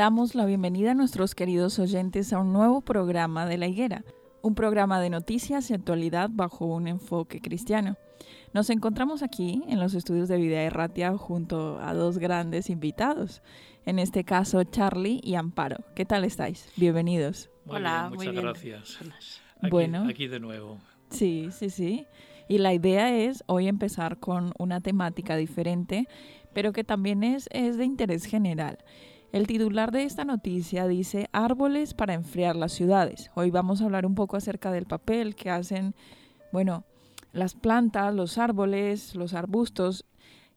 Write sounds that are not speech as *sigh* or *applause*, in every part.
Damos la bienvenida a nuestros queridos oyentes a un nuevo programa de La Higuera, un programa de noticias y actualidad bajo un enfoque cristiano. Nos encontramos aquí en los estudios de Vida Erratia junto a dos grandes invitados, en este caso Charlie y Amparo. ¿Qué tal estáis? Bienvenidos. Hola, muchas gracias. bueno, aquí de nuevo. Sí, sí, sí. Y la idea es hoy empezar con una temática diferente, pero que también es, es de interés general. El titular de esta noticia dice árboles para enfriar las ciudades. Hoy vamos a hablar un poco acerca del papel que hacen, bueno, las plantas, los árboles, los arbustos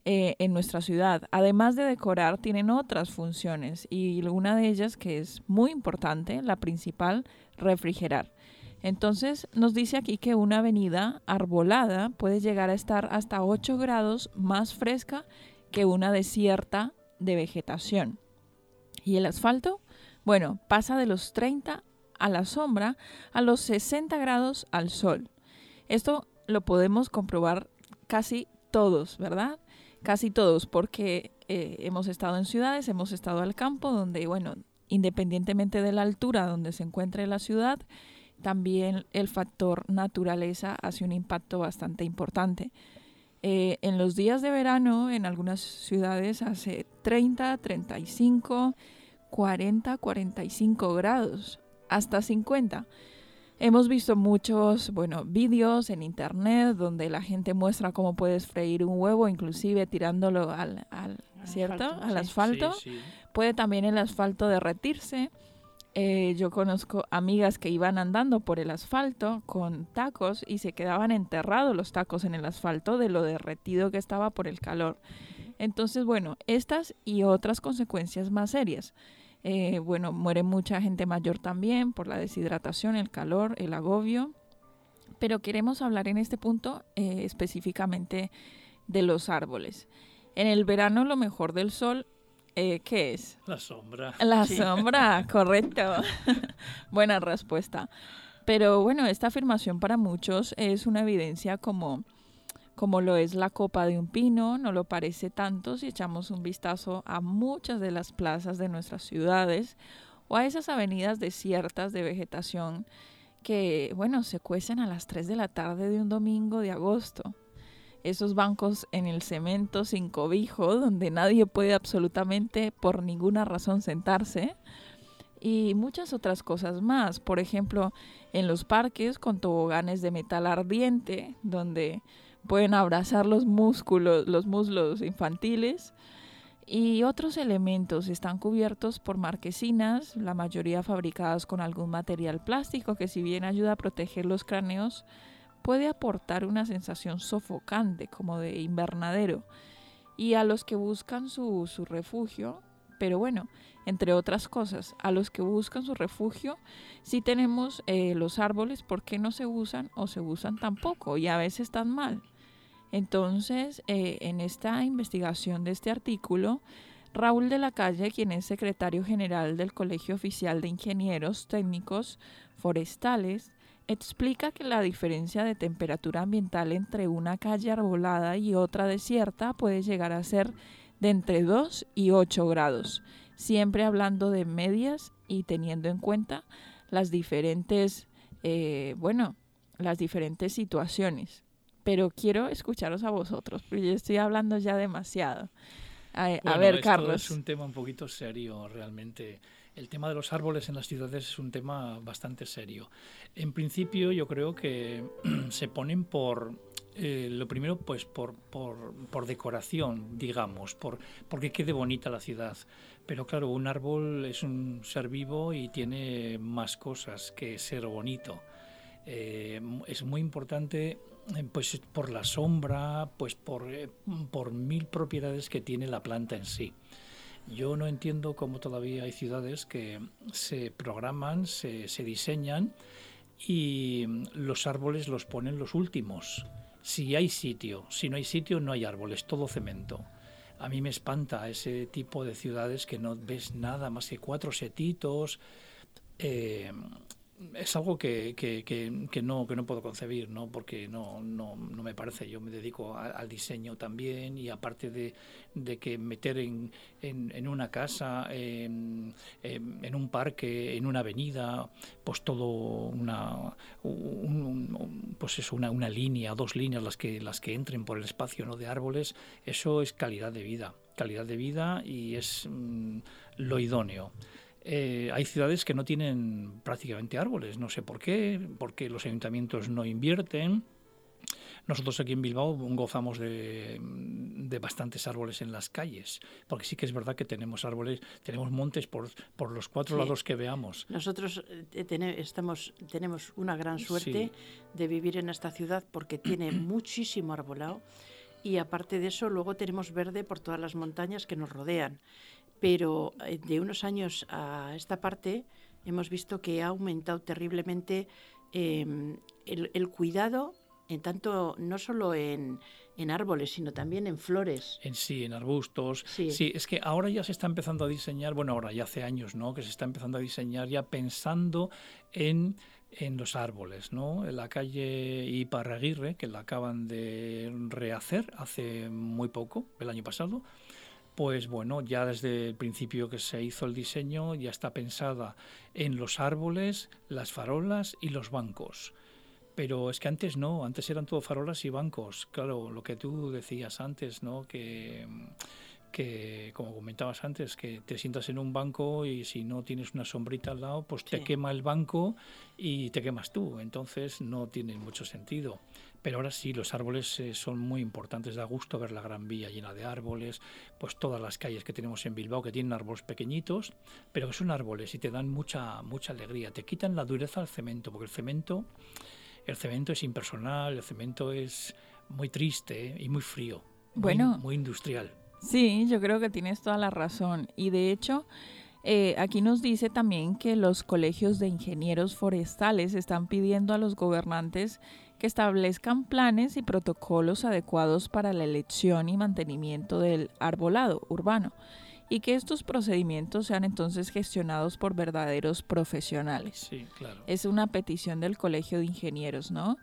eh, en nuestra ciudad. Además de decorar, tienen otras funciones y una de ellas que es muy importante, la principal, refrigerar. Entonces nos dice aquí que una avenida arbolada puede llegar a estar hasta 8 grados más fresca que una desierta de vegetación. ¿Y el asfalto? Bueno, pasa de los 30 a la sombra a los 60 grados al sol. Esto lo podemos comprobar casi todos, ¿verdad? Casi todos, porque eh, hemos estado en ciudades, hemos estado al campo, donde, bueno, independientemente de la altura donde se encuentre la ciudad, también el factor naturaleza hace un impacto bastante importante. Eh, en los días de verano, en algunas ciudades hace 30, 35, 40, 45 grados, hasta 50. Hemos visto muchos, bueno, vídeos en internet donde la gente muestra cómo puedes freír un huevo, inclusive tirándolo al, ¿cierto? al asfalto. Puede también el asfalto derretirse eh, yo conozco amigas que iban andando por el asfalto con tacos y se quedaban enterrados los tacos en el asfalto de lo derretido que estaba por el calor. Entonces, bueno, estas y otras consecuencias más serias. Eh, bueno, muere mucha gente mayor también por la deshidratación, el calor, el agobio. Pero queremos hablar en este punto eh, específicamente de los árboles. En el verano lo mejor del sol eh, ¿qué es? La sombra. La sombra, *laughs* correcto. *laughs* Buena respuesta. Pero bueno, esta afirmación para muchos es una evidencia como, como lo es la copa de un pino, no lo parece tanto si echamos un vistazo a muchas de las plazas de nuestras ciudades o a esas avenidas desiertas de vegetación que, bueno, se cuecen a las 3 de la tarde de un domingo de agosto esos bancos en el cemento sin cobijo, donde nadie puede absolutamente por ninguna razón sentarse, y muchas otras cosas más. Por ejemplo, en los parques con toboganes de metal ardiente, donde pueden abrazar los músculos, los muslos infantiles. Y otros elementos están cubiertos por marquesinas, la mayoría fabricadas con algún material plástico que si bien ayuda a proteger los cráneos, puede aportar una sensación sofocante como de invernadero y a los que buscan su, refugio, pero bueno, entre otras cosas, a los que buscan su refugio, si tenemos eh, los árboles, ¿por qué no se usan o se usan tampoco? Y a veces tan mal. Entonces, eh, en esta investigación de este artículo, Raúl de la Calle, quien es secretario general del Colegio Oficial de Ingenieros Técnicos Forestales, explica que la diferencia de temperatura ambiental entre una calle arbolada y otra desierta puede llegar a ser de entre 2 y 8 grados, siempre hablando de medias y teniendo en cuenta las diferentes, eh, bueno, las diferentes situaciones pero quiero escucharos a vosotros, porque yo estoy hablando ya demasiado. A, ver, esto Carlos. Es un tema un poquito serio, realmente. El tema de los árboles en las ciudades es un tema bastante serio. En principio, yo creo que *clears throat* se ponen por, eh, lo primero, pues por, por, por, decoración, digamos, por, porque quede bonita la ciudad. Pero claro, un árbol es un ser vivo y tiene más cosas que ser bonito. Eh, es muy importante eh, pues por la sombra, pues por, por mil propiedades que tiene la planta en sí. Yo no entiendo cómo todavía hay ciudades que se programan, se, se diseñan y los árboles los ponen los últimos. Si hay sitio, si no hay sitio no hay árboles, todo cemento. A mí me espanta ese tipo de ciudades que no ves nada más que cuatro setitos. Eh, es algo que, que, que, no, que no puedo concebir, ¿no? porque no, no, no me parece. Yo me dedico al diseño también y aparte de, de que meter en, en, una casa, en, en, un parque, en una avenida, pues todo una, pues eso, una, una línea, dos líneas las que, las que entren por el espacio ¿no? de árboles, eso es calidad de vida. Calidad de vida y es mm, lo idóneo. Eh, hay ciudades que no tienen prácticamente árboles, no sé por qué, porque los ayuntamientos no invierten. Nosotros aquí en Bilbao gozamos de, bastantes árboles en las calles, porque sí que es verdad que tenemos árboles, tenemos montes por, por los cuatro lados que veamos. Nosotros eh, estamos, tenemos una gran suerte de vivir en esta ciudad porque tiene *clears throat* muchísimo arbolado y aparte de eso luego tenemos verde por todas las montañas que nos rodean pero eh, de unos años a esta parte hemos visto que ha aumentado terriblemente em, el, cuidado, en tanto no solo en, árboles, sino también en flores. En sí, en arbustos. Sí. sí. es que ahora ya se está empezando a diseñar, bueno, ahora ya hace años, ¿no? Que se está empezando a diseñar ya pensando en en los árboles, ¿no? En la calle Iparraguirre, que la acaban de rehacer hace muy poco, el año pasado, pues bueno, ya desde el principio que se hizo el diseño ya está pensada en los árboles, las farolas y los bancos. Pero es que antes no, antes eran todo farolas y bancos. Claro, lo que tú decías antes, ¿no? Que que, como comentabas antes, que te sientas en un banco y si no tienes una sombrita al lado, pues te quema el banco y te quemas tú. Entonces no tiene mucho sentido. Pero ahora sí, los árboles eh, son muy importantes. Da gusto ver la Gran Vía llena de árboles, pues todas las calles que tenemos en Bilbao que tienen árboles pequeñitos, pero que son árboles y te dan mucha, mucha alegría. Te quitan la dureza al cemento, porque el cemento, el cemento es impersonal, el cemento es muy triste y muy frío. Bueno, muy industrial. Sí, yo creo que tienes toda la razón. Y de hecho, eh, aquí nos dice también que los colegios de ingenieros forestales están pidiendo a los gobernantes que establezcan planes y protocolos adecuados para la elección y mantenimiento del arbolado urbano y que estos procedimientos sean entonces gestionados por verdaderos profesionales. Sí, claro. Es una petición del Colegio de Ingenieros, ¿no?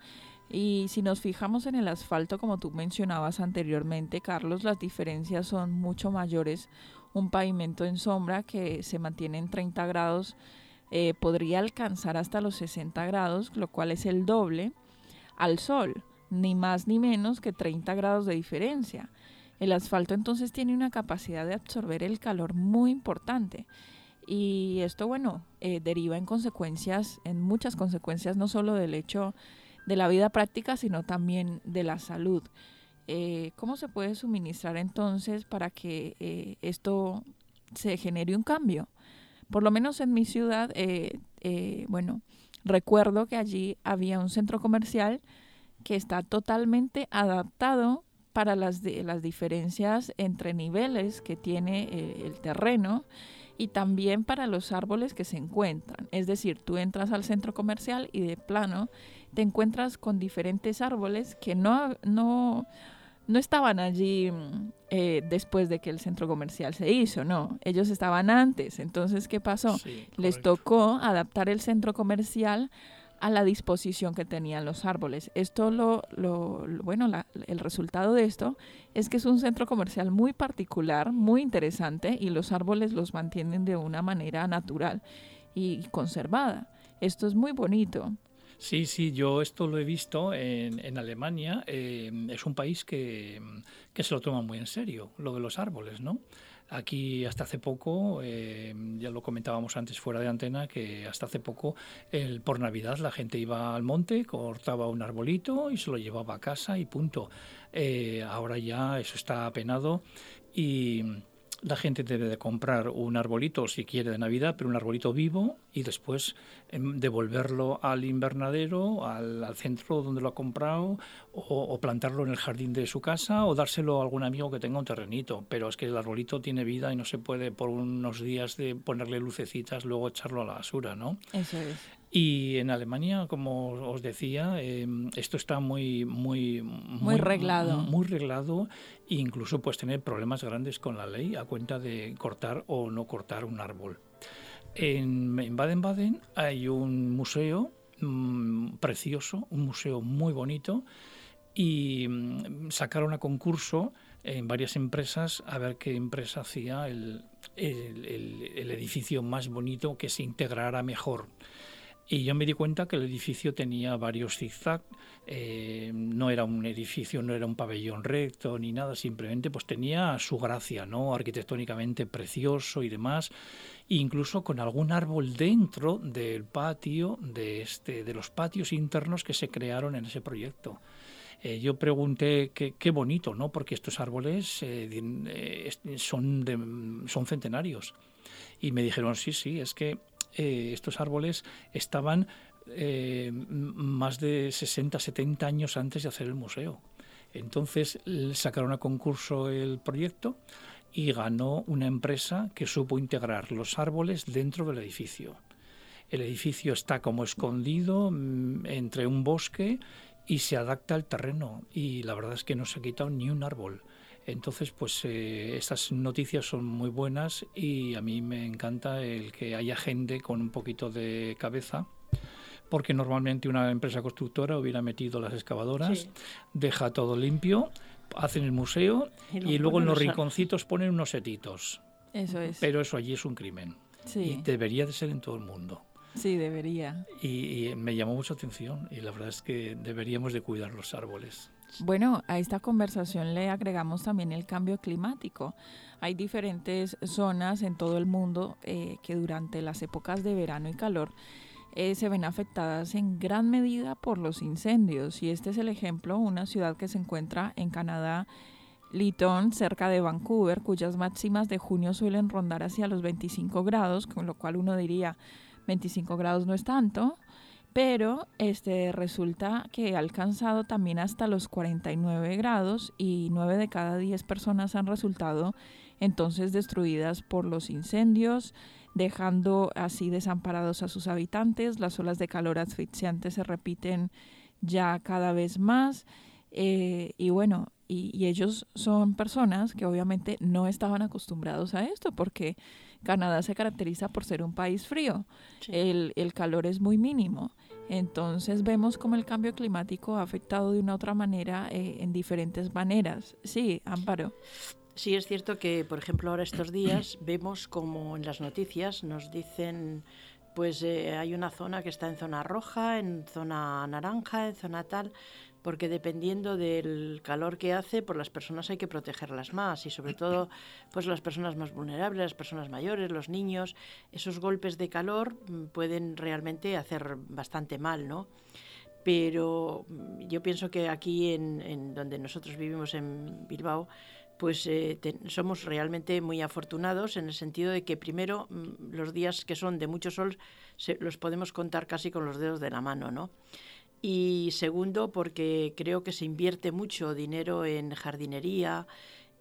Y si nos fijamos en el asfalto, como tú mencionabas anteriormente, Carlos, las diferencias son mucho mayores. Un pavimento en sombra que se mantiene en 30 grados eh, podría alcanzar hasta los 60 grados, lo cual es el doble al sol, ni más ni menos que 30 grados de diferencia. El asfalto entonces tiene una capacidad de absorber el calor muy importante. Y esto, bueno, eh, deriva en consecuencias, en muchas consecuencias, no solo del hecho de la vida práctica, sino también de la salud. Eh, ¿Cómo se puede suministrar entonces para que eh, esto se genere un cambio? Por lo menos en mi ciudad, eh, bueno, recuerdo que allí había un centro comercial que está totalmente adaptado para las, las diferencias entre niveles que tiene el terreno y también para los árboles que se encuentran. Es decir, tú entras al centro comercial y de plano te encuentras con diferentes árboles que no, no, no estaban allí mm, eh, después de que el centro comercial se hizo, no, ellos estaban antes. Entonces, ¿qué pasó? Les tocó adaptar el centro comercial a la disposición que tenían los árboles. Esto lo, lo, bueno, el resultado de esto es que es un centro comercial muy particular, muy interesante y los árboles los mantienen de una manera natural y conservada. Esto es muy bonito. Sí, sí, yo esto lo he visto en, Alemania. Eh, es un país que, que, se lo toma muy en serio, lo de los árboles, ¿no? Aquí hasta hace poco, eh, ya lo comentábamos antes fuera de antena, que hasta hace poco por Navidad la gente iba al monte, cortaba un arbolito y se lo llevaba a casa y punto. Eh, ahora ya eso está apenado y la gente debe de comprar un arbolito si quiere de Navidad, pero un arbolito vivo y después em, devolverlo al invernadero, al, centro donde lo ha comprado, o, plantarlo en el jardín de su casa, o dárselo a algún amigo que tenga un terrenito. Pero es que el arbolito tiene vida y no se puede por unos días de ponerle lucecitas, luego echarlo a la basura, ¿no? Eso es. Y en Alemania, como os decía, em, esto está muy, muy, muy, reglado. Muy reglado e incluso puedes tener problemas grandes con la ley a cuenta de cortar o no cortar un árbol. En Baden-Baden hay un museo mm, precioso, un museo muy bonito y mm, sacaron a concurso en varias empresas a ver qué empresa hacía el, el edificio más bonito que se integrara mejor. Y yo me di cuenta que el edificio tenía varios zigzag, eh, no era un edificio, no era un pabellón recto ni nada, simplemente pues tenía su gracia, ¿no? Arquitectónicamente precioso y demás, incluso con algún árbol dentro del patio, de, este, de los patios internos que se crearon en ese proyecto. Eh, yo pregunté qué, bonito, ¿no? Porque estos árboles eh, son, son centenarios. Y me dijeron, sí, sí, es que eh, estos árboles estaban eh, más de 60, 70 años antes de hacer el museo. Entonces sacaron a concurso el proyecto y ganó una empresa que supo integrar los árboles dentro del edificio. El edificio está como escondido mm, entre un bosque y se adapta al terreno y la verdad es que no se ha quitado ni un árbol. Entonces, pues eh, estas noticias son muy buenas y a mí me encanta el que haya gente con un poquito de cabeza porque normalmente una empresa constructora hubiera metido las excavadoras, deja todo limpio, hacen el museo y, luego en los rinconcitos ponen unos setitos. Eso es. Pero eso allí es un crimen. Y debería de ser en todo el mundo. Sí, debería. Y, y me llamó mucha atención y la verdad es que deberíamos de cuidar los árboles. Bueno, a esta conversación le agregamos también el cambio climático. Hay diferentes zonas en todo el mundo eh, que durante las épocas de verano y calor eh, se ven afectadas en gran medida por los incendios. Y este es el ejemplo, una ciudad que se encuentra en Canadá, Lytton, cerca de Vancouver, cuyas máximas de junio suelen rondar hacia los 25 grados, con lo cual uno diría 25 grados no es tanto, pero este resulta que ha alcanzado también hasta los 49 grados y 9 de cada 10 personas han resultado entonces destruidas por los incendios, dejando así desamparados a sus habitantes. Las olas de calor asfixiantes se repiten ya cada vez más eh, y bueno, y, ellos son personas que obviamente no estaban acostumbrados a esto porque Canadá se caracteriza por ser un país frío, el, el calor es muy mínimo. Entonces vemos cómo el cambio climático ha afectado de una u otra manera eh, en diferentes maneras. Sí, Amparo. Sí, es cierto que, por ejemplo, ahora estos días *clears throat* vemos como en las noticias nos dicen, pues eh, hay una zona que está en zona roja, en zona naranja, en zona tal porque dependiendo del calor que hace, pues las personas hay que protegerlas más y sobre todo pues las personas más vulnerables, las personas mayores, los niños, esos golpes de calor mm, pueden realmente hacer bastante mal, ¿no? Pero mm, yo pienso que aquí en, donde nosotros vivimos en Bilbao, pues eh, somos realmente muy afortunados en el sentido de que primero mm, los días que son de mucho sol se, los podemos contar casi con los dedos de la mano, ¿no? Y segundo, porque creo que se invierte mucho dinero en jardinería,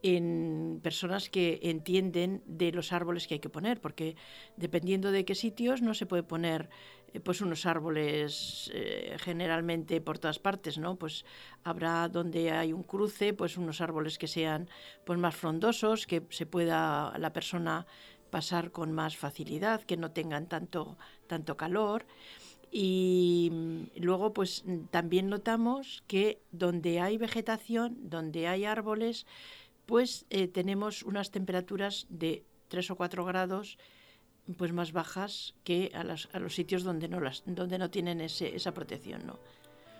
en personas que entienden de los árboles que hay que poner, porque dependiendo de qué sitios no se puede poner eh, pues unos árboles eh, generalmente por todas partes, ¿no? Pues habrá donde hay un cruce, pues unos árboles que sean pues más frondosos, que se pueda la persona pasar con más facilidad, que no tengan tanto, tanto calor. Y mm, luego, pues también notamos que donde hay vegetación, donde hay árboles, pues eh, tenemos unas temperaturas de 3 o 4 grados pues más bajas que a, a los sitios donde no, las, donde no tienen ese, esa protección. ¿no?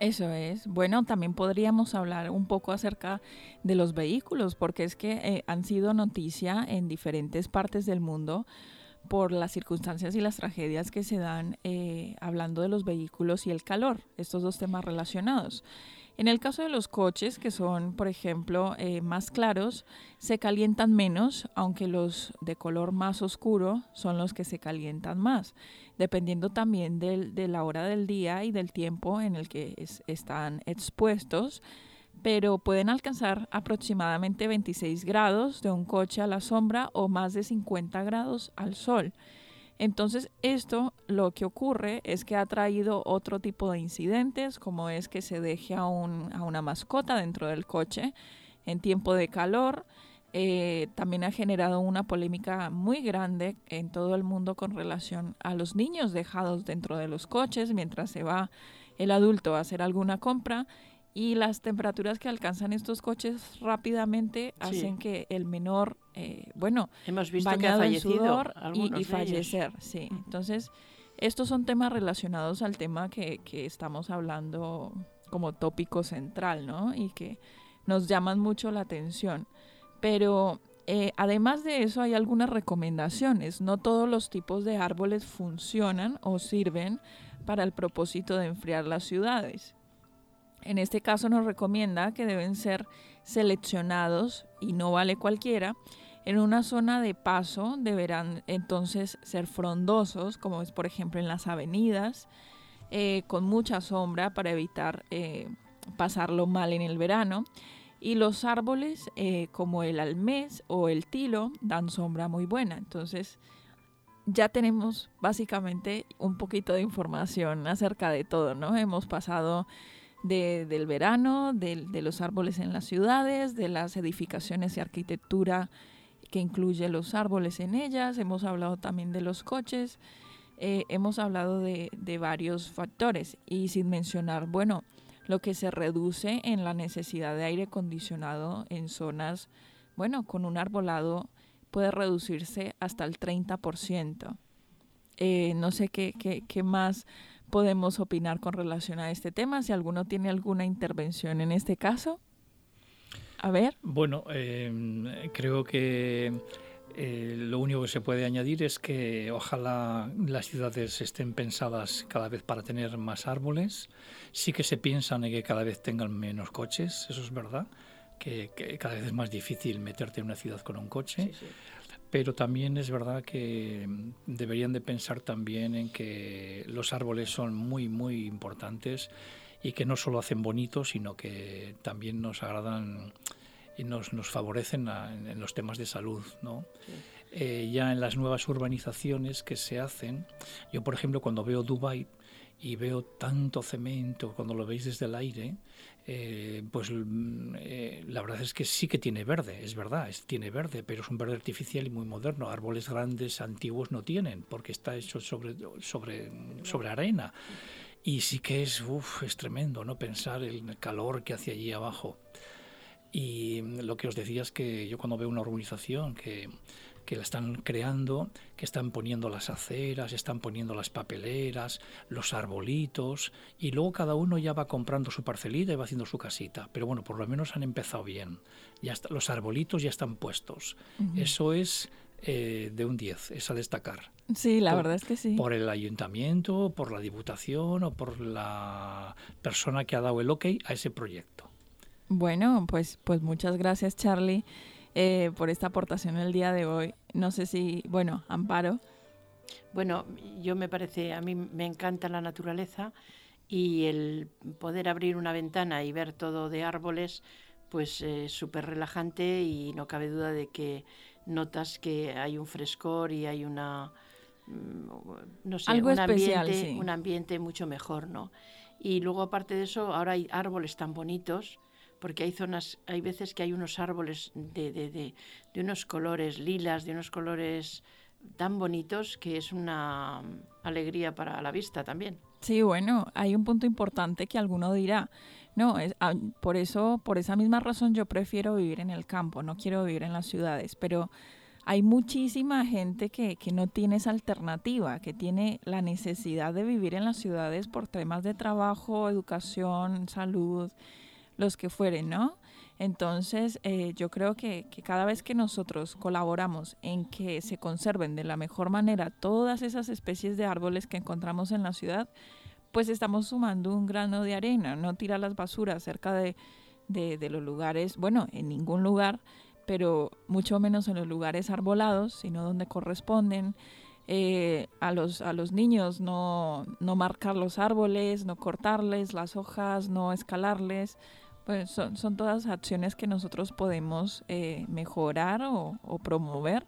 Eso es. Bueno, también podríamos hablar un poco acerca de los vehículos, porque es que eh, han sido noticia en diferentes partes del mundo por las circunstancias y las tragedias que se dan eh, hablando de los vehículos y el calor, estos dos temas relacionados. En el caso de los coches, que son, por ejemplo, eh, más claros, se calientan menos, aunque los de color más oscuro son los que se calientan más, dependiendo también de la hora del día y del tiempo en el que están expuestos, pero pueden alcanzar aproximadamente 26 grados de un coche a la sombra o más de 50 grados al sol. Entonces esto lo que ocurre es que ha traído otro tipo de incidentes, como es que se deje a, una mascota dentro del coche en tiempo de calor. Eh, también ha generado una polémica muy grande en todo el mundo con relación a los niños dejados dentro de los coches mientras se va el adulto a hacer alguna compra y las temperaturas que alcanzan estos coches rápidamente hacen que el menor, eh, bueno, hemos visto que ha fallecido y, fallecer, sí. Entonces, estos son temas relacionados al tema que, que estamos hablando como tópico central, ¿no? Y que nos llaman mucho la atención. Pero eh, además de eso, hay algunas recomendaciones. No todos los tipos de árboles funcionan o sirven para el propósito de enfriar las ciudades. En este caso nos recomienda que deben ser seleccionados, y no vale cualquiera, en una zona de paso deberán entonces ser frondosos, como es por ejemplo en las avenidas, eh, con mucha sombra para evitar eh, pasarlo mal en el verano. Y los árboles eh, como el almés o el tilo dan sombra muy buena. Entonces ya tenemos básicamente un poquito de información acerca de todo, ¿no? Hemos pasado del verano, de, los árboles en las ciudades, de las edificaciones y arquitectura que incluye los árboles en ellas. Hemos hablado también de los coches. Eh, hemos hablado de, de, varios factores y sin mencionar, bueno, lo que se reduce en la necesidad de aire acondicionado en zonas, bueno, con un arbolado puede reducirse hasta el 30%. Eh, no sé qué, qué más podemos opinar con relación a este tema? Si alguno tiene alguna intervención en este caso. A ver. Bueno, em, creo que eh, lo único que se puede añadir es que ojalá las ciudades estén pensadas cada vez para tener más árboles. Sí que se piensan en que cada vez tengan menos coches, eso es verdad, que, cada vez es más difícil meterte en una ciudad con un coche. Sí, sí pero también es verdad que mm, deberían de pensar también en que los árboles son muy, muy importantes y que no solo hacen bonitos, sino que también nos agradan y nos, nos favorecen en, los temas de salud, ¿no? Eh, ya en las nuevas urbanizaciones que se hacen, yo por ejemplo cuando veo Dubai y veo tanto cemento cuando lo veis desde el aire, eh, pues mm, eh, la verdad es que sí que tiene verde, es verdad, es, tiene verde, pero es un verde artificial y muy moderno. Árboles grandes, antiguos no tienen, porque está hecho sobre, sobre, sobre arena. Y sí que es, uf, es tremendo, ¿no? Pensar el calor que hace allí abajo. Y lo que os decía es que yo cuando veo una urbanización que que la están creando, que están poniendo las aceras, están poniendo las papeleras, los arbolitos, y luego cada uno ya va comprando su parcelita y va haciendo su casita. Pero bueno, por lo menos han empezado bien. Ya los arbolitos ya están puestos. Eso es eh, de un 10, es a destacar. Sí, la verdad es que sí. Por el ayuntamiento, por la diputación o por la persona que ha dado el ok a ese proyecto. Bueno, pues, pues muchas gracias Charlie. Eh, por esta aportación el día de hoy. No sé si, bueno, Amparo. Bueno, yo me parece, a mí me encanta la naturaleza y el poder abrir una ventana y ver todo de árboles, pues es súper relajante y no cabe duda de que notas que hay un frescor y hay una mm, no sé, un, ambiente, un ambiente mucho mejor, ¿no? Y luego aparte de eso, ahora hay árboles tan bonitos, porque hay zonas, hay veces que hay unos árboles de, de, de, de unos colores lilas, de unos colores tan bonitos que es una alegría para la vista también. Sí, bueno, hay un punto importante que alguno dirá, no, es, ah, por eso, por esa misma razón yo prefiero vivir en el campo, no quiero vivir en las ciudades, pero hay muchísima gente que, que no tiene esa alternativa, que tiene la necesidad de vivir en las ciudades por temas de trabajo, educación, salud, los que fueren, ¿no? Entonces, eh, yo creo que, cada vez que nosotros colaboramos en que se conserven de la mejor manera todas esas especies de árboles que encontramos en la ciudad, pues estamos sumando un grano de arena, no tirar las basuras cerca de, los lugares, bueno, en ningún lugar, pero mucho menos en los lugares arbolados, sino donde corresponden. Eh, a, los, a los niños no, no marcar los árboles, no cortarles las hojas, no escalarles. Pues son, todas acciones que nosotros podemos eh, mejorar o, promover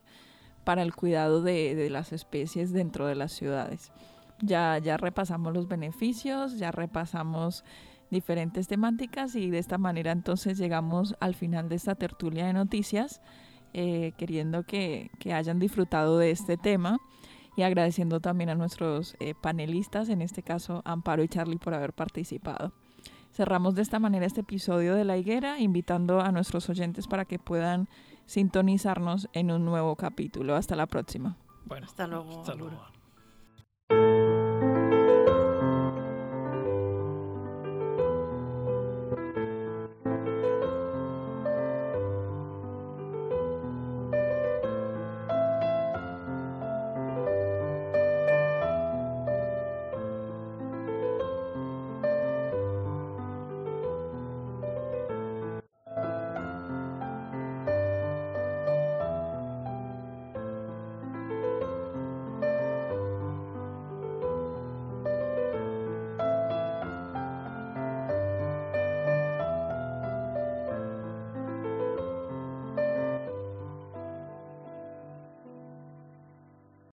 para el cuidado de, las especies dentro de las ciudades. Ya, ya repasamos los beneficios, ya repasamos diferentes temáticas y de esta manera entonces llegamos al final de esta tertulia de noticias, eh, queriendo que, que, hayan disfrutado de este tema y agradeciendo también a nuestros eh, panelistas, en este caso Amparo y Charlie, por haber participado. Cerramos de esta manera este episodio de La Higuera, invitando a nuestros oyentes para que puedan sintonizarnos en un nuevo capítulo. Hasta la próxima. Bueno, hasta luego. Hasta luego.